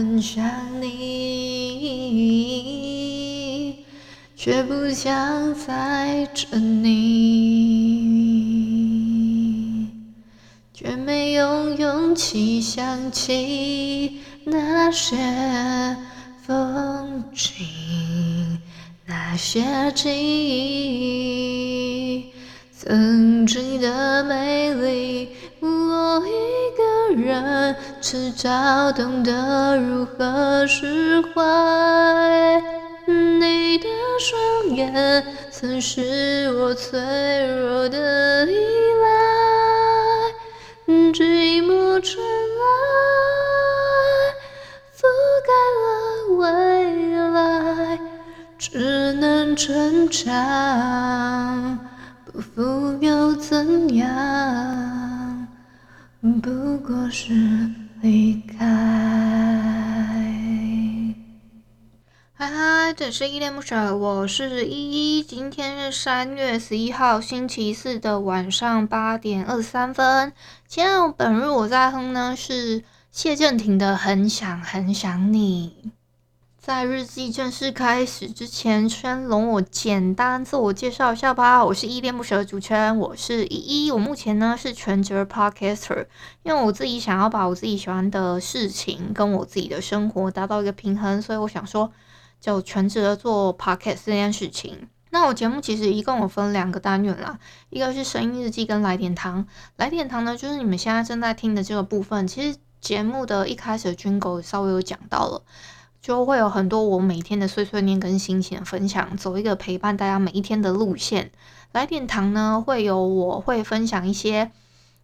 很想你，却不想载着你，却没有勇气想起那些风景，那些记忆，曾经的美丽。我一个人迟早懂得如何释怀。你的双眼曾是我脆弱的依赖，寂寞传来，覆盖了未来，只能成长，不服又怎样？不过是离开。嗨嗨，这里是依恋不舍，我是依依。今天是三月十一号星期四的晚上八点二十三分。今天本日我在哼呢是谢震廷的《很想很想你》。在日记正式开始之前，先容我简单自我介绍一下吧。我是依恋不舍的主持人，我是依依。我目前呢是全职 podcaster，因为我自己想要把我自己喜欢的事情跟我自己的生活达到一个平衡，所以我想说就全职的做 podcast 这件事情。那我节目其实一共有分两个单元啦，一个是声音日记跟来点糖。来点糖呢，就是你们现在正在听的这个部分。其实节目的一开始的 jingle 稍微有讲到了。就会有很多我每天的碎碎念跟心情分享，走一个陪伴大家每一天的路线。来点糖呢，会有我会分享一些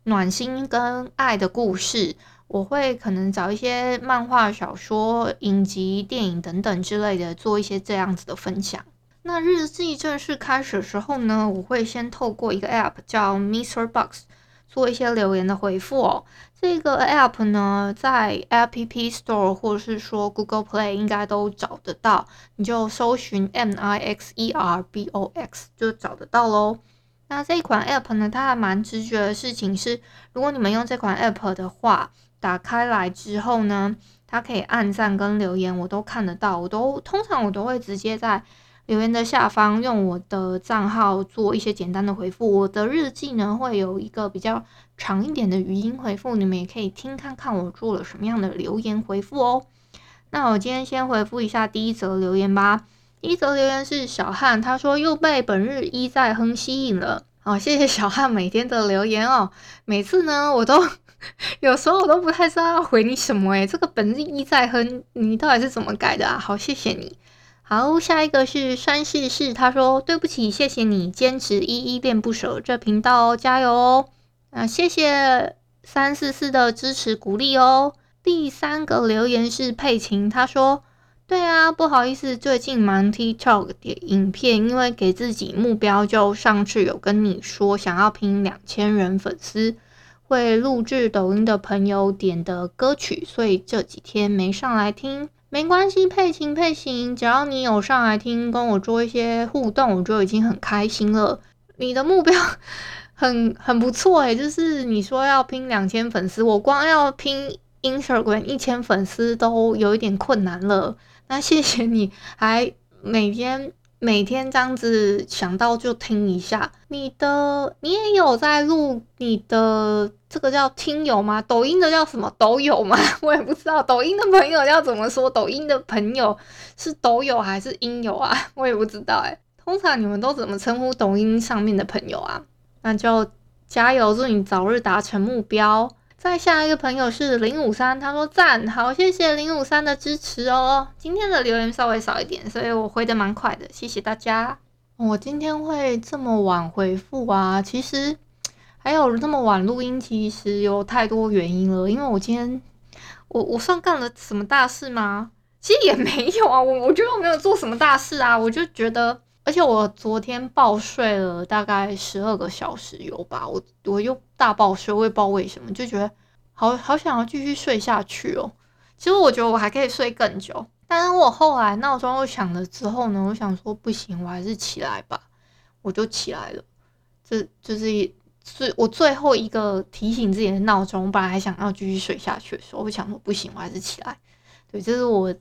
暖心跟爱的故事，我会可能找一些漫画、小说、影集、电影等等之类的，做一些这样子的分享。那日记正式开始的时候呢，我会先透过一个 App 叫 Mr. Box。做一些留言的回复哦。这个 app 呢，在 App Store 或是说 Google Play 应该都找得到，你就搜寻 M I X E R B O X 就找得到喽。那这款 app 呢，它还蛮直觉的事情是，如果你们用这款 app 的话，打开来之后呢，它可以按赞跟留言，我都看得到，我都通常我都会直接在。留言的下方用我的账号做一些简单的回复。我的日记呢，会有一个比较长一点的语音回复，你们也可以听看看我做了什么样的留言回复哦。那我今天先回复一下第一则留言吧。第一则留言是小汉，他说又被本日一在哼吸引了。好，谢谢小汉每天的留言哦。每次呢，我都 有时候我都不太知道要回你什么诶，这个本日一在哼，你到底是怎么改的啊？好，谢谢你。好，下一个是山西市，他说对不起，谢谢你坚持依依恋不舍这频道哦，加油哦！啊，谢谢三四四的支持鼓励哦。第三个留言是佩琴，他说对啊，不好意思，最近忙 TikTok 的影片，因为给自己目标，就上次有跟你说想要拼两千人粉丝，会录制抖音的朋友点的歌曲，所以这几天没上来听。没关系，配琴配琴，只要你有上来听，跟我做一些互动，我就已经很开心了。你的目标 很很不错诶，就是你说要拼两千粉丝，我光要拼 Instagram 一千粉丝都有一点困难了。那谢谢你还每天。每天这样子想到就听一下，你的你也有在录你的这个叫听友吗？抖音的叫什么？抖友吗？我也不知道，抖音的朋友要怎么说？抖音的朋友是抖友还是音友啊？我也不知道哎。通常你们都怎么称呼抖音上面的朋友啊？那就加油，祝你早日达成目标。再下一个朋友是零五三，他说赞好，谢谢零五三的支持哦。今天的留言稍微少一点，所以我回的蛮快的，谢谢大家。我今天会这么晚回复啊，其实还有这么晚录音，其实有太多原因了。因为我今天，我我算干了什么大事吗？其实也没有啊，我我觉得我没有做什么大事啊。我就觉得，而且我昨天暴睡了大概十二个小时有吧，我我又大暴睡，我也不知道为什么，就觉得好好想要继续睡下去哦。其实我觉得我还可以睡更久，但是我后来闹钟又响了之后呢，我想说不行，我还是起来吧，我就起来了。这就是一。是我最后一个提醒自己的闹钟。我本来还想要继续睡下去的时候，我想说不行，我还是起来。对，这是我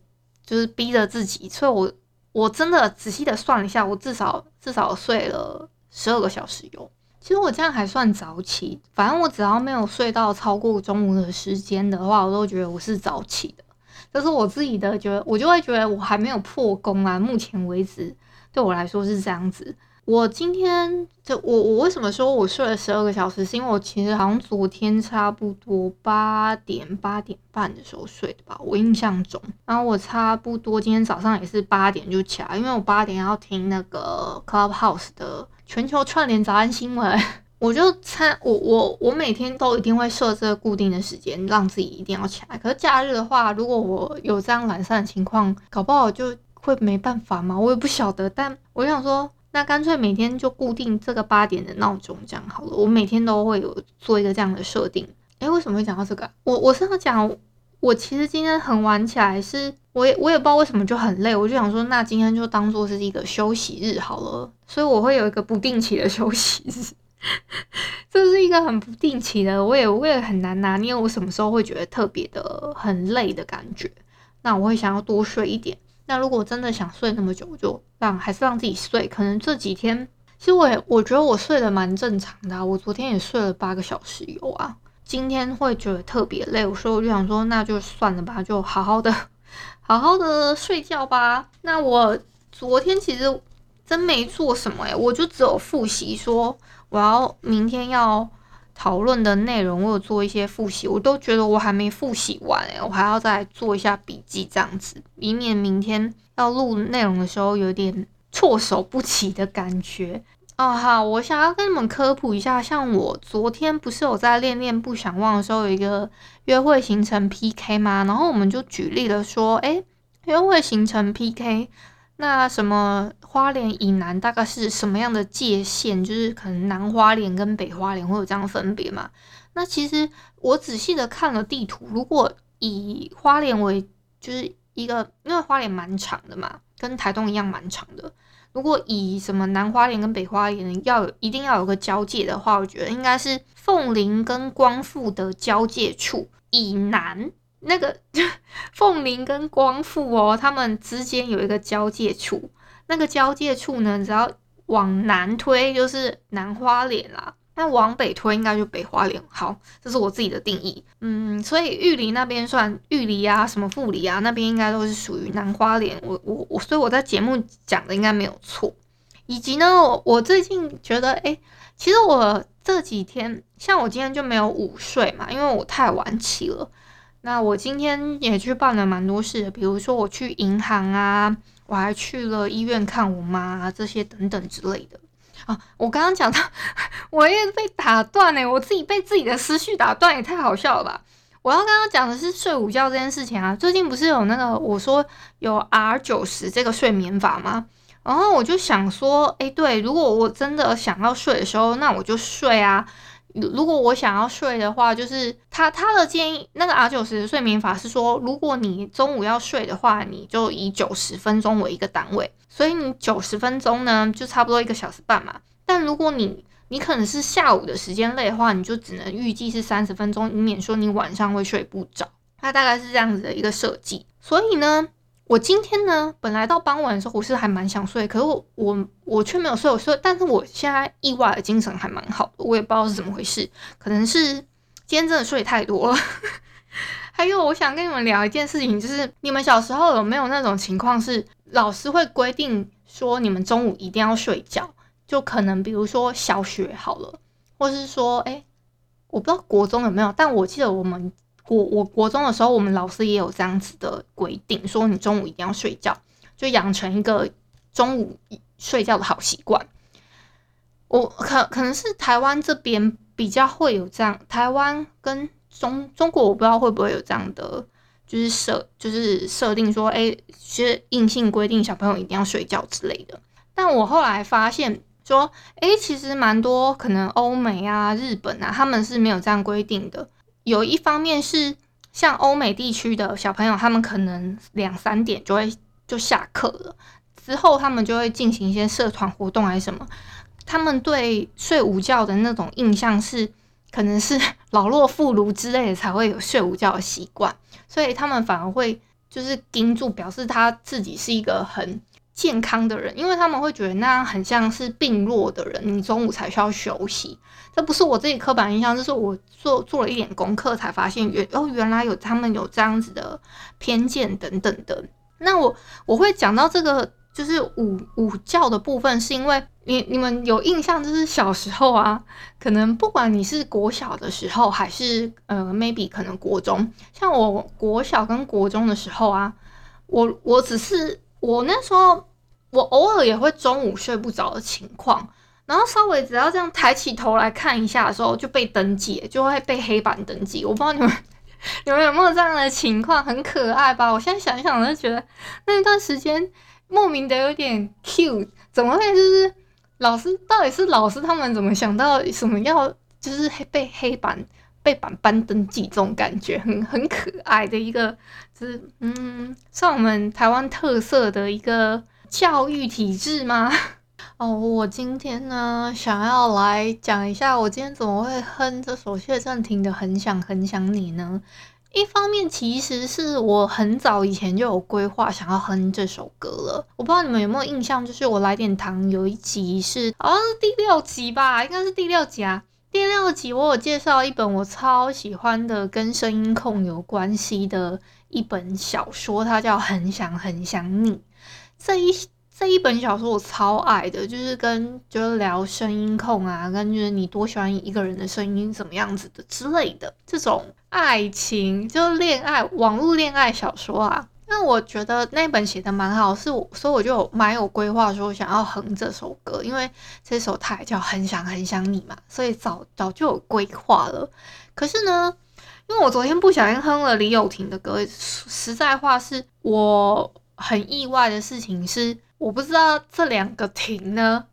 就是逼着自己，所以我我真的仔细的算了一下，我至少至少睡了十二个小时有。其实我这样还算早起，反正我只要没有睡到超过中午的时间的话，我都觉得我是早起的。这是我自己的觉得，我就会觉得我还没有破功啊。目前为止，对我来说是这样子。我今天就我我为什么说我睡了十二个小时？是因为我其实好像昨天差不多八点八点半的时候睡的吧，我印象中。然后我差不多今天早上也是八点就起来，因为我八点要听那个 Clubhouse 的全球串联早安新闻，我就参我我我每天都一定会设这个固定的时间，让自己一定要起来。可是假日的话，如果我有这样懒散的情况，搞不好就会没办法嘛，我也不晓得。但我想说。那干脆每天就固定这个八点的闹钟，这样好了。我每天都会有做一个这样的设定。诶，为什么会讲到这个？我我是要讲，我其实今天很晚起来，是我也我也不知道为什么就很累，我就想说，那今天就当做是一个休息日好了。所以我会有一个不定期的休息日，这是一个很不定期的，我也我也很难拿捏我什么时候会觉得特别的很累的感觉。那我会想要多睡一点。那如果真的想睡那么久，我就让还是让自己睡。可能这几天，其实我也我觉得我睡得蛮正常的啊。我昨天也睡了八个小时有啊。今天会觉得特别累，所以我就想说，那就算了吧，就好好的好好的睡觉吧。那我昨天其实真没做什么诶，我就只有复习说我要明天要。讨论的内容，我有做一些复习，我都觉得我还没复习完诶、我还要再做一下笔记，这样子，以免明天要录内容的时候有点措手不及的感觉。哦，好，我想要跟你们科普一下，像我昨天不是有在恋恋不想忘的时候有一个约会行程 PK 吗？然后我们就举例了说，诶，约会行程 PK。那什么花莲以南大概是什么样的界限？就是可能南花莲跟北花莲会有这样分别嘛？那其实我仔细的看了地图，如果以花莲为就是一个，因为花莲蛮长的嘛，跟台东一样蛮长的。如果以什么南花莲跟北花莲要有一定要有个交界的话，我觉得应该是凤林跟光复的交界处以南。那个 凤林跟光复哦，他们之间有一个交界处，那个交界处呢，只要往南推就是南花莲啦，那往北推应该就北花莲。好，这是我自己的定义。嗯，所以玉里那边算玉里啊，什么富里啊，那边应该都是属于南花莲。我我我，所以我在节目讲的应该没有错。以及呢，我我最近觉得，诶，其实我这几天，像我今天就没有午睡嘛，因为我太晚起了。那我今天也去办了蛮多事的，比如说我去银行啊，我还去了医院看我妈啊，这些等等之类的啊。我刚刚讲到，我也被打断呢，我自己被自己的思绪打断，也太好笑了吧！我要刚刚讲的是睡午觉这件事情啊，最近不是有那个我说有 R 九十这个睡眠法吗？然后我就想说，诶，对，如果我真的想要睡的时候，那我就睡啊。如果我想要睡的话，就是他他的建议，那个 R 九十睡眠法是说，如果你中午要睡的话，你就以九十分钟为一个单位，所以你九十分钟呢，就差不多一个小时半嘛。但如果你你可能是下午的时间累的话，你就只能预计是三十分钟，以免说你晚上会睡不着。它大概是这样子的一个设计，所以呢。我今天呢，本来到傍晚的时候，我是还蛮想睡，可是我我我却没有睡，我睡，但是我现在意外的精神还蛮好的，我也不知道是怎么回事，可能是今天真的睡太多了。还有，我想跟你们聊一件事情，就是你们小时候有没有那种情况，是老师会规定说你们中午一定要睡觉，就可能比如说小学好了，或是说，哎，我不知道国中有没有，但我记得我们。我我国中的时候，我们老师也有这样子的规定，说你中午一定要睡觉，就养成一个中午睡觉的好习惯。我可可能是台湾这边比较会有这样，台湾跟中中国我不知道会不会有这样的，就是设就是设定说，哎，其实硬性规定小朋友一定要睡觉之类的。但我后来发现说，哎，其实蛮多可能欧美啊、日本啊，他们是没有这样规定的。有一方面是像欧美地区的小朋友，他们可能两三点就会就下课了，之后他们就会进行一些社团活动还是什么。他们对睡午觉的那种印象是，可能是 老弱妇孺之类的才会有睡午觉的习惯，所以他们反而会就是盯住，表示他自己是一个很健康的人，因为他们会觉得那样很像是病弱的人，你中午才需要休息。这不是我自己刻板印象，这是我做做了一点功课才发现，原哦原来有他们有这样子的偏见等等的。那我我会讲到这个。就是午午觉的部分，是因为你你们有印象，就是小时候啊，可能不管你是国小的时候，还是呃 maybe 可能国中，像我国小跟国中的时候啊，我我只是我那时候我偶尔也会中午睡不着的情况，然后稍微只要这样抬起头来看一下的时候，就被登记，就会被黑板登记。我不知道你们 你们有没有这样的情况，很可爱吧？我现在想一想，我就觉得那一段时间。莫名的有点 cute，怎么会？就是老师到底是老师他们怎么想到什么要就是被黑板被板板登记这种感觉，很很可爱的一个，就是嗯，像我们台湾特色的一个教育体制吗？哦，我今天呢想要来讲一下，我今天怎么会哼这首谢震廷的《很想很想你》呢？一方面，其实是我很早以前就有规划想要哼这首歌了。我不知道你们有没有印象，就是我来点糖有一集是好像是第六集吧，应该是第六集啊。第六集我有介绍一本我超喜欢的跟声音控有关系的一本小说，它叫《很想很想你》。这一这一本小说我超爱的，就是跟就是聊声音控啊，跟就是你多喜欢一个人的声音怎么样子的之类的这种爱情，就恋爱网络恋爱小说啊。那我觉得那本写的蛮好，是所以我就蛮有规划说想要哼这首歌，因为这首它也叫很想很想你嘛，所以早早就有规划了。可是呢，因为我昨天不小心哼了李友廷的歌，实在话是我很意外的事情是。我不知道这两个婷呢，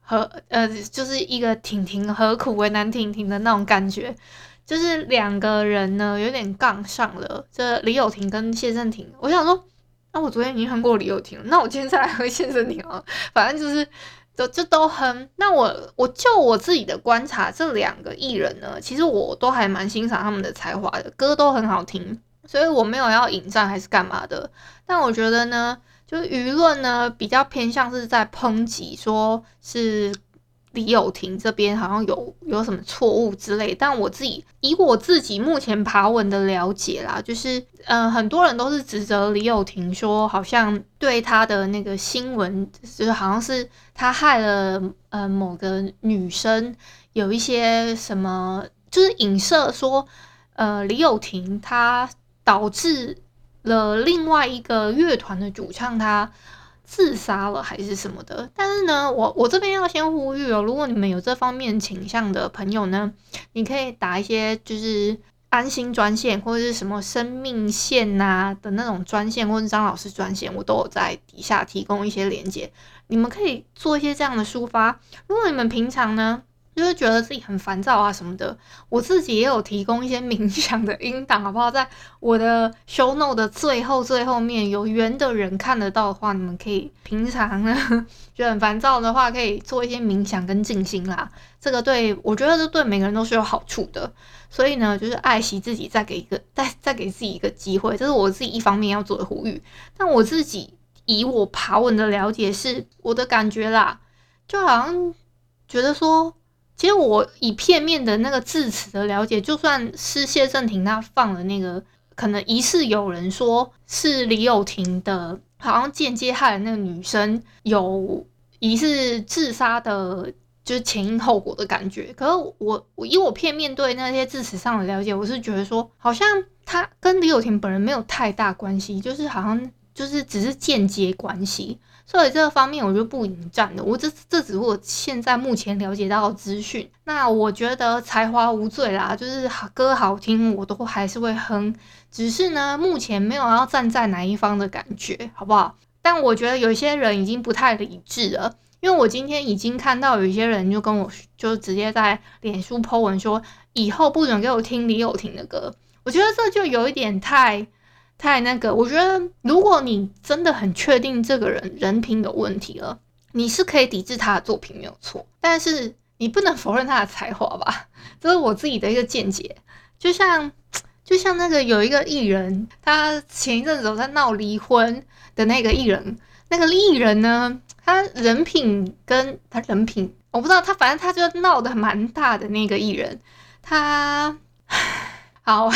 和呃，就是一个婷婷何苦为难婷婷的那种感觉，就是两个人呢有点杠上了。这李友廷跟谢震廷，我想说，那、我昨天已经哼过李友廷了，那我今天再来哼谢震廷啊，反正就是都就都哼。那我我就我自己的观察，这两个艺人呢，其实我都还蛮欣赏他们的才华的，歌都很好听，所以我没有要引战还是干嘛的。但我觉得呢。就是舆论呢，比较偏向是在抨击，说是李友廷这边好像有有什么错误之类。但我自己以我自己目前爬文的了解啦，就是呃很多人都是指责李友廷说，好像对他的那个新闻，就是好像是他害了呃某个女生，有一些什么，就是影射说呃李友廷他导致。了另外一个乐团的主唱，他自杀了还是什么的？但是呢，我我这边要先呼吁哦，如果你们有这方面倾向的朋友呢，你可以打一些就是安心专线或者是什么生命线呐的那种专线，或者张老师专线，我都有在底下提供一些连接，你们可以做一些这样的抒发。如果你们平常呢，就是觉得自己很烦躁啊什么的，我自己也有提供一些冥想的音档，好不好？在我的 show note 的最后最后面，有缘的人看得到的话，你们可以平常呢觉得很烦躁的话，可以做一些冥想跟静心啦。这个对我觉得这对每个人都是有好处的。所以呢，就是爱惜自己，再给一个再再给自己一个机会，这是我自己一方面要做的呼吁。但我自己以我爬文的了解，是我的感觉啦，就好像觉得说。其实我以片面的那个字词的了解，就算是谢震廷他放了那个，可能疑似有人说是李友廷的，好像间接害了那个女生有疑似自杀的，就是前因后果的感觉。可是我我以我片面对那些字词上的了解，我是觉得说，好像他跟李友廷本人没有太大关系，就是好像就是只是间接关系。所以这个方面我就不迎战了。我这这只是我现在目前了解到的资讯。那我觉得才华无罪啦，就是歌好听我都还是会哼，只是呢目前没有要站在哪一方的感觉，好不好？但我觉得有些人已经不太理智了，因为我今天已经看到有一些人就跟我就直接在脸书 po 文说，以后不准给我听李友廷的歌。我觉得这就有一点太。太那个，我觉得如果你真的很确定这个人人品有问题了，你是可以抵制他的作品没有错，但是你不能否认他的才华吧？这是我自己的一个见解。就像就像那个有一个艺人，他前一阵子在闹离婚的那个艺人，那个艺人呢，他人品跟他人品我不知道，他反正他就闹得蛮大的那个艺人，他 好。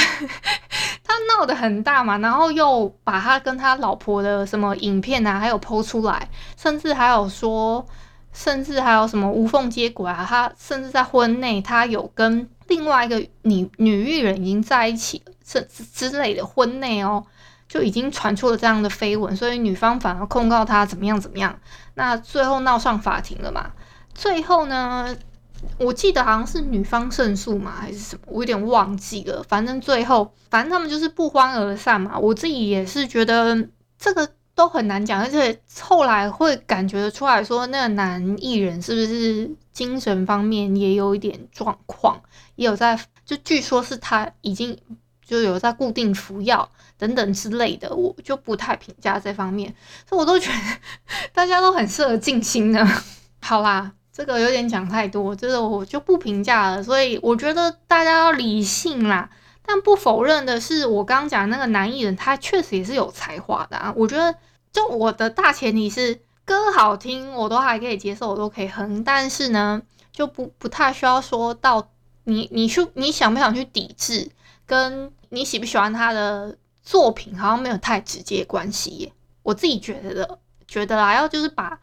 他闹得很大嘛，然后又把他跟他老婆的什么影片啊，还有剖出来，甚至还有说，甚至还有什么无缝接轨啊，他甚至在婚内他有跟另外一个女女艺人已经在一起了，这之类的婚内哦，就已经传出了这样的绯闻，所以女方反而控告他怎么样怎么样，那最后闹上法庭了嘛，最后呢？我记得好像是女方胜诉嘛，还是什么，我有点忘记了。反正最后，反正他们就是不欢而散嘛。我自己也是觉得这个都很难讲，而且后来会感觉得出来说，那个男艺人是不是精神方面也有一点状况，也有在，就据说是他已经就有在固定服药等等之类的，我就不太评价这方面。所以我都觉得大家都很适合静心呢。好啦。这个有点讲太多，这个我就不评价了。所以我觉得大家要理性啦。但不否认的是，我刚刚讲那个男艺人，他确实也是有才华的啊。我觉得，就我的大前提是歌好听，我都还可以接受，我都可以哼。但是呢，就不不太需要说到你你去你想不想去抵制，跟你喜不喜欢他的作品好像没有太直接关系。我自己觉得的，觉得啦，要就是把。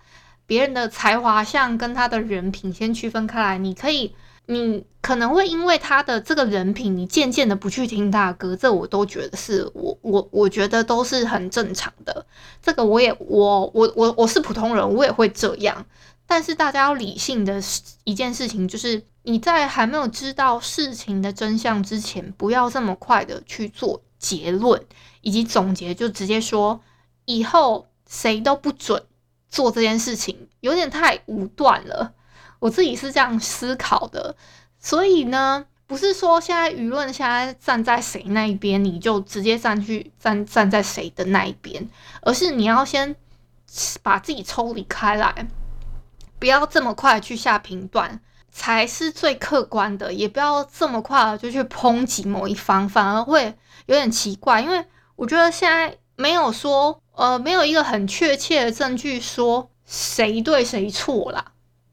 别人的才华像跟他的人品先区分开来，你可以，你可能会因为他的这个人品，你渐渐的不去听他的歌，这我都觉得是我我我觉得都是很正常的。这个我也我我我我是普通人，我也会这样。但是大家要理性的一件事情，就是你在还没有知道事情的真相之前，不要这么快的去做结论以及总结，就直接说以后谁都不准。做这件事情有点太武断了，我自己是这样思考的。所以呢，不是说现在舆论现在站在谁那一边，你就直接站去站站在谁的那一边，而是你要先把自己抽离开来，不要这么快去下评断，才是最客观的。也不要这么快就去抨击某一方，反而会有点奇怪。因为我觉得现在没有说。呃，没有一个很确切的证据说谁对谁错啦。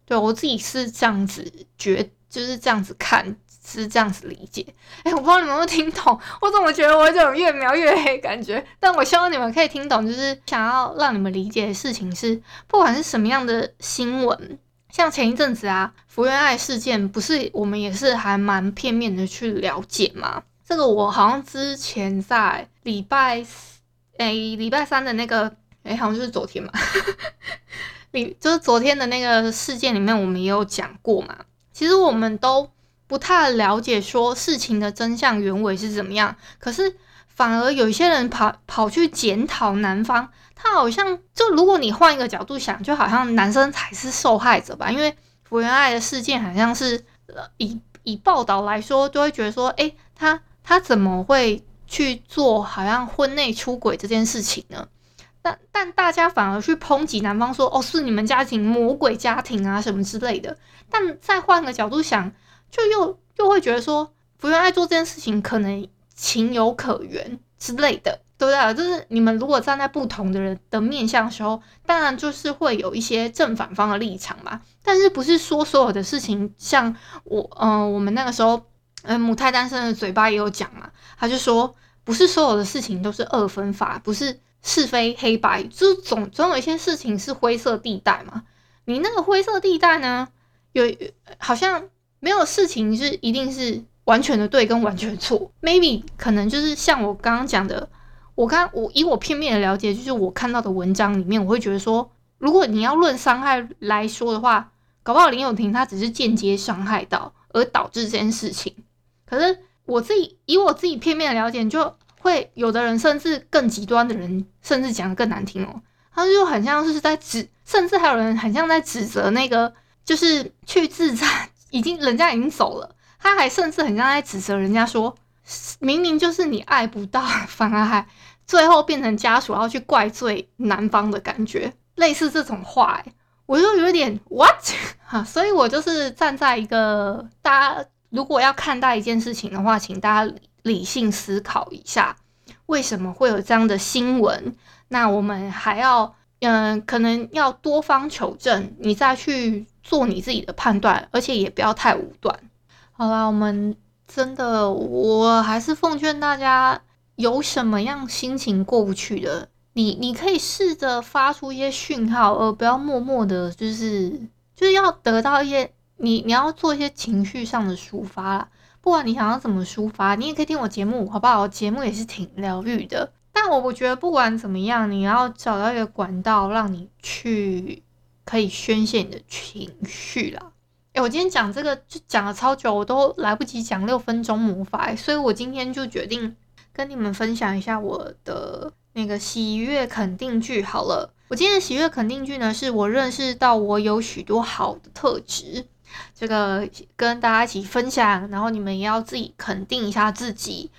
对，我自己是这样子觉，就是这样子看，是这样子理解。哎，我不知道你们有没有听懂，我怎么觉得我这种越描越黑感觉？但我希望你们可以听懂，就是想要让你们理解的事情是，不管是什么样的新闻，像前一阵子啊，福原爱事件，不是我们也是还蛮片面的去了解吗？这个我好像之前在礼拜四。诶，礼拜三的那个，诶，好像就是昨天嘛，礼就是昨天的那个事件里面，我们也有讲过嘛。其实我们都不太了解说事情的真相原委是怎么样，可是反而有一些人跑跑去检讨男方，他好像就如果你换一个角度想，就好像男生才是受害者吧？因为福原爱的事件好像是以以报道来说，就会觉得说，诶，他他怎么会？去做好像婚内出轨这件事情呢，但但大家反而去抨击男方说，哦，是你们家庭魔鬼家庭啊什么之类的。但再换个角度想，就又又会觉得说，福原爱做这件事情可能情有可原之类的，对不对？就是你们如果站在不同的人的面向的时候，当然就是会有一些正反方的立场嘛。但是不是说所有的事情，像我嗯、呃，我们那个时候。嗯，母胎单身的嘴巴也有讲嘛，他就说，不是所有的事情都是二分法，不是是非黑白，就总总有一些事情是灰色地带嘛。你那个灰色地带呢，有好像没有事情是一定是完全的对跟完全错，maybe 可能就是像我刚刚讲的，我刚我以我片面的了解，就是我看到的文章里面，我会觉得说，如果你要论伤害来说的话，搞不好林友廷他只是间接伤害到，而导致这件事情。可是我自己以我自己片面的了解，就会有的人甚至更极端的人，甚至讲得更难听哦，他就很像是在指，甚至还有人很像在指责那个，就是去自杀，已经人家已经走了，他还甚至很像在指责人家说，明明就是你爱不到，反而还最后变成家属要去怪罪男方的感觉，类似这种话，欸，我就有点 what 哈，所以我就是站在一个大家。如果要看待一件事情的话，请大家理性思考一下，为什么会有这样的新闻？那我们还要，嗯、可能要多方求证，你再去做你自己的判断，而且也不要太武断。好啦，我们真的，我还是奉劝大家，有什么样心情过不去的，你你可以试着发出一些讯号，而不要默默的，就是就是要得到一些。你你要做一些情绪上的抒发啦，不管你想要怎么抒发，你也可以听我节目，好不好？我节目也是挺疗愈的。但我我觉得不管怎么样，你要找到一个管道，让你去可以宣泄你的情绪啦。诶，我今天讲这个就讲了超久，我都来不及讲六分钟魔法，所以我今天就决定跟你们分享一下我的那个喜悦肯定句好了。我今天的喜悦肯定句呢，是我认识到我有许多好的特质。这个跟大家一起分享，然后你们也要自己肯定一下自己。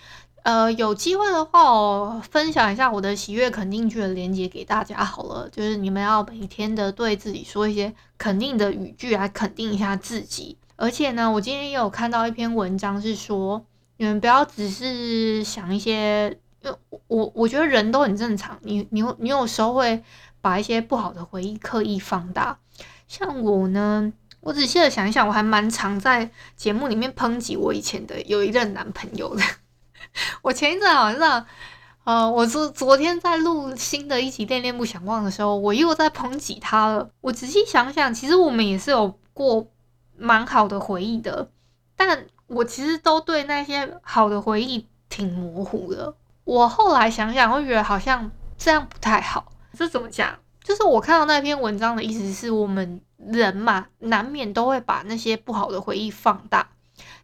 呃，有机会的话，我分享一下我的喜悦肯定句的连接给大家好了。就是你们要每天的对自己说一些肯定的语句来肯定一下自己。而且呢，我今天也有看到一篇文章是说，你们不要只是想一些，因为我我觉得人都很正常，你你你有时候会把一些不好的回忆刻意放大。像我呢。我仔细的想一想，我还蛮常在节目里面抨击我以前的有一任男朋友的。我前一阵好像，呃，我昨昨天在录新的一集《恋恋不想忘》的时候，我又在抨击他了。我仔细想想，其实我们也是有过蛮好的回忆的，但我其实都对那些好的回忆挺模糊的。我后来想想，会觉得好像这样不太好。这怎么讲？就是我看到那篇文章的意思是我们。人嘛，难免都会把那些不好的回忆放大，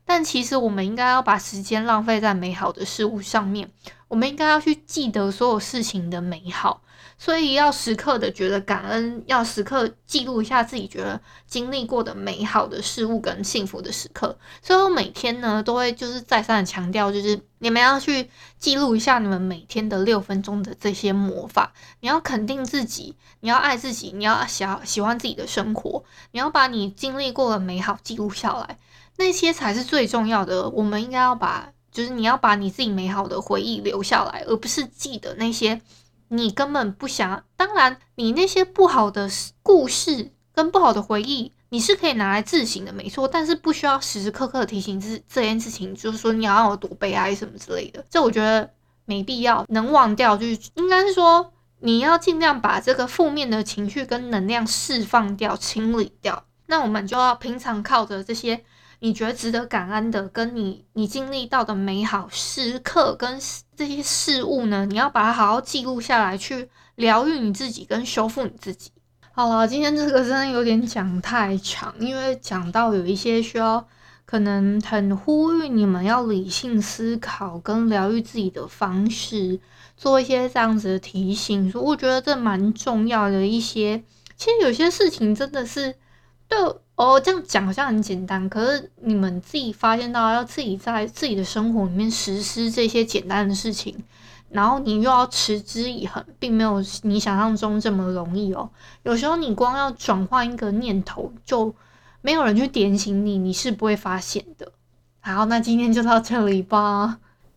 但其实我们应该要把时间浪费在美好的事物上面。我们应该要去记得所有事情的美好，所以要时刻的觉得感恩，要时刻记录一下自己觉得经历过的美好的事物跟幸福的时刻。所以我每天呢都会就是再三的强调，就是你们要去记录一下你们每天的六分钟的这些魔法。你要肯定自己，你要爱自己，你要喜喜欢自己的生活，你要把你经历过的美好记录下来，那些才是最重要的。我们应该要把。就是你要把你自己美好的回忆留下来，而不是记得那些你根本不想。当然，你那些不好的故事跟不好的回忆，你是可以拿来自省的，没错。但是不需要时时刻刻提醒这这件事情，就是说你要有多悲哀什么之类的。这我觉得没必要，能忘掉就是应该是说你要尽量把这个负面的情绪跟能量释放掉、清理掉。那我们就要平常靠着这些。你觉得值得感恩的，跟你你经历到的美好时刻跟这些事物呢，你要把它好好记录下来，去疗愈你自己跟修复你自己。好了，今天这个真的有点讲太长，因为讲到有一些需要，可能很呼吁你们要理性思考跟疗愈自己的方式，做一些这样子的提醒。所以我觉得这蛮重要的一些，其实有些事情真的是对。哦，这样讲好像很简单，可是你们自己发现到要自己在自己的生活里面实施这些简单的事情，然后你又要持之以恒，并没有你想象中这么容易哦。有时候你光要转换一个念头，就没有人去点醒你，你是不会发现的。好，那今天就到这里吧。